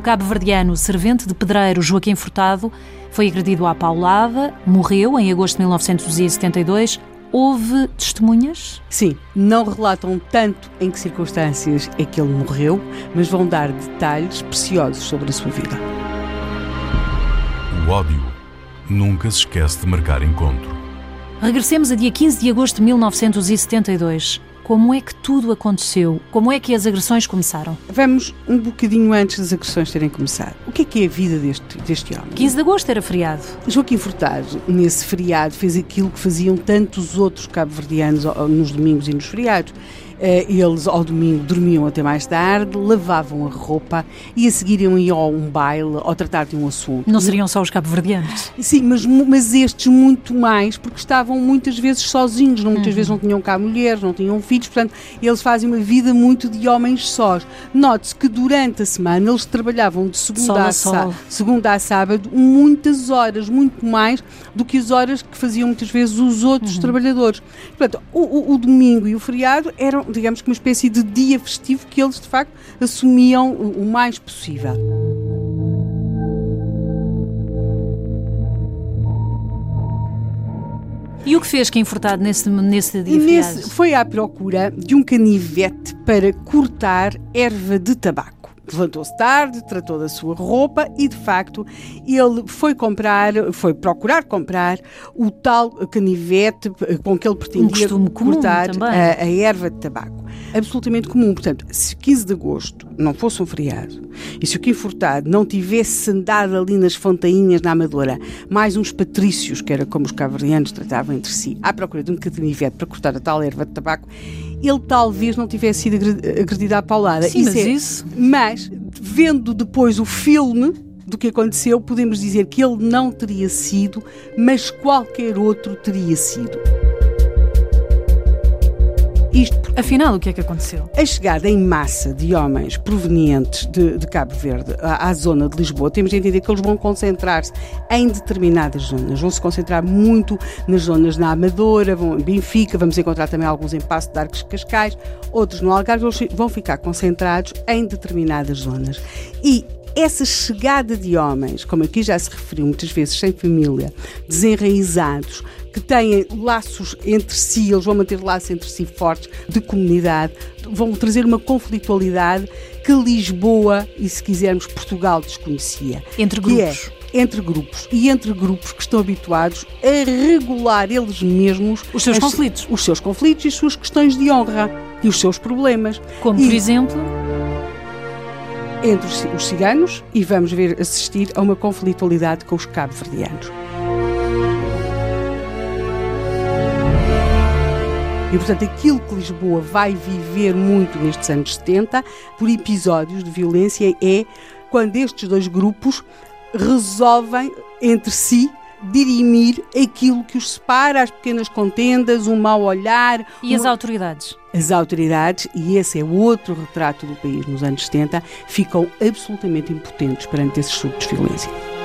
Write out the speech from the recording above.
cabo-verdiano servente de pedreiro Joaquim Furtado foi agredido à paulada, morreu em agosto de 1972. Houve testemunhas? Sim, não relatam tanto em que circunstâncias é que ele morreu, mas vão dar detalhes preciosos sobre a sua vida. O ódio nunca se esquece de marcar encontro. Regressemos a dia 15 de agosto de 1972. Como é que tudo aconteceu? Como é que as agressões começaram? Vamos um bocadinho antes das agressões terem começado. O que é que é a vida deste, deste homem? 15 de agosto era feriado. Joaquim Furtado, nesse feriado, fez aquilo que faziam tantos outros cabo-verdianos nos domingos e nos feriados eh, eles ao domingo dormiam até mais tarde, lavavam a roupa e a seguir iam a um baile ou tratar de um assunto. Não seriam só os cabo-verdianos? Sim, mas, mas estes muito mais, porque estavam muitas vezes sozinhos, não, muitas uhum. vezes não tinham cá mulheres, não tinham filhos, portanto, eles fazem uma vida muito de homens sós. Note-se que durante a semana eles trabalhavam de segunda segunda a sábado muitas horas, muito mais do que as horas que faziam muitas vezes os outros uhum. trabalhadores. Portanto, o, o, o domingo e o feriado eram digamos que uma espécie de dia festivo que eles de facto assumiam o, o mais possível. E o que fez quem Furtado nesse, nesse dia nesse, Foi à procura de um canivete para cortar erva de tabaco. Levantou-se tarde, tratou da sua roupa e, de facto, ele foi comprar, foi procurar comprar o tal canivete com que ele pretendia um cortar a, a, erva de tabaco. Absolutamente comum. Portanto, se 15 de agosto não fosse um feriado e se o Kim Furtado não tivesse andado ali nas fontainhas na Amadora, mais uns patrícios, que era como os caverdianos tratavam entre si, à procura de um canivete para cortar a tal erva de tabaco, ele talvez não tivesse sido agredido à paulada. Sim, isso mas é, isso. Mas, vendo depois o filme do que aconteceu, podemos dizer que ele não teria sido, mas qualquer outro teria sido. Isto Afinal, o que é que aconteceu? A chegada em massa de homens provenientes de, de Cabo Verde à, à, zona de Lisboa, temos de entender que eles vão concentrar-se em determinadas zonas. Vão se concentrar muito nas zonas na Amadora, vão em Benfica, vamos encontrar também alguns em Passo de Arcos Cascais, outros no Algarve, vão ficar concentrados em determinadas zonas. E essa chegada de homens, como aqui já se referiu muitas vezes, sem família, desenraizados, que têm laços entre si, eles vão manter laços entre si fortes, de comunidade, vão trazer uma conflitualidade que Lisboa e, se quisermos, Portugal desconhecia. Entre grupos. É, entre grupos e entre grupos que estão habituados a regular eles mesmos os seus as, conflitos, os seus conflitos e as suas questões de honra e os seus problemas. Como e, por exemplo, entre os ciganos e vamos ver assistir a uma conflitualidade com os cabo-verdianos. E, portanto, aquilo que Lisboa vai viver muito nestes anos 70, por episódios de violência, é quando estes dois grupos resolvem entre si dirimir aquilo que os separa, as pequenas contendas, um mau olhar. E as autoridades? As autoridades, e esse é outro retrato do país nos anos 70, ficam absolutamente impotentes perante esses surtos de violência.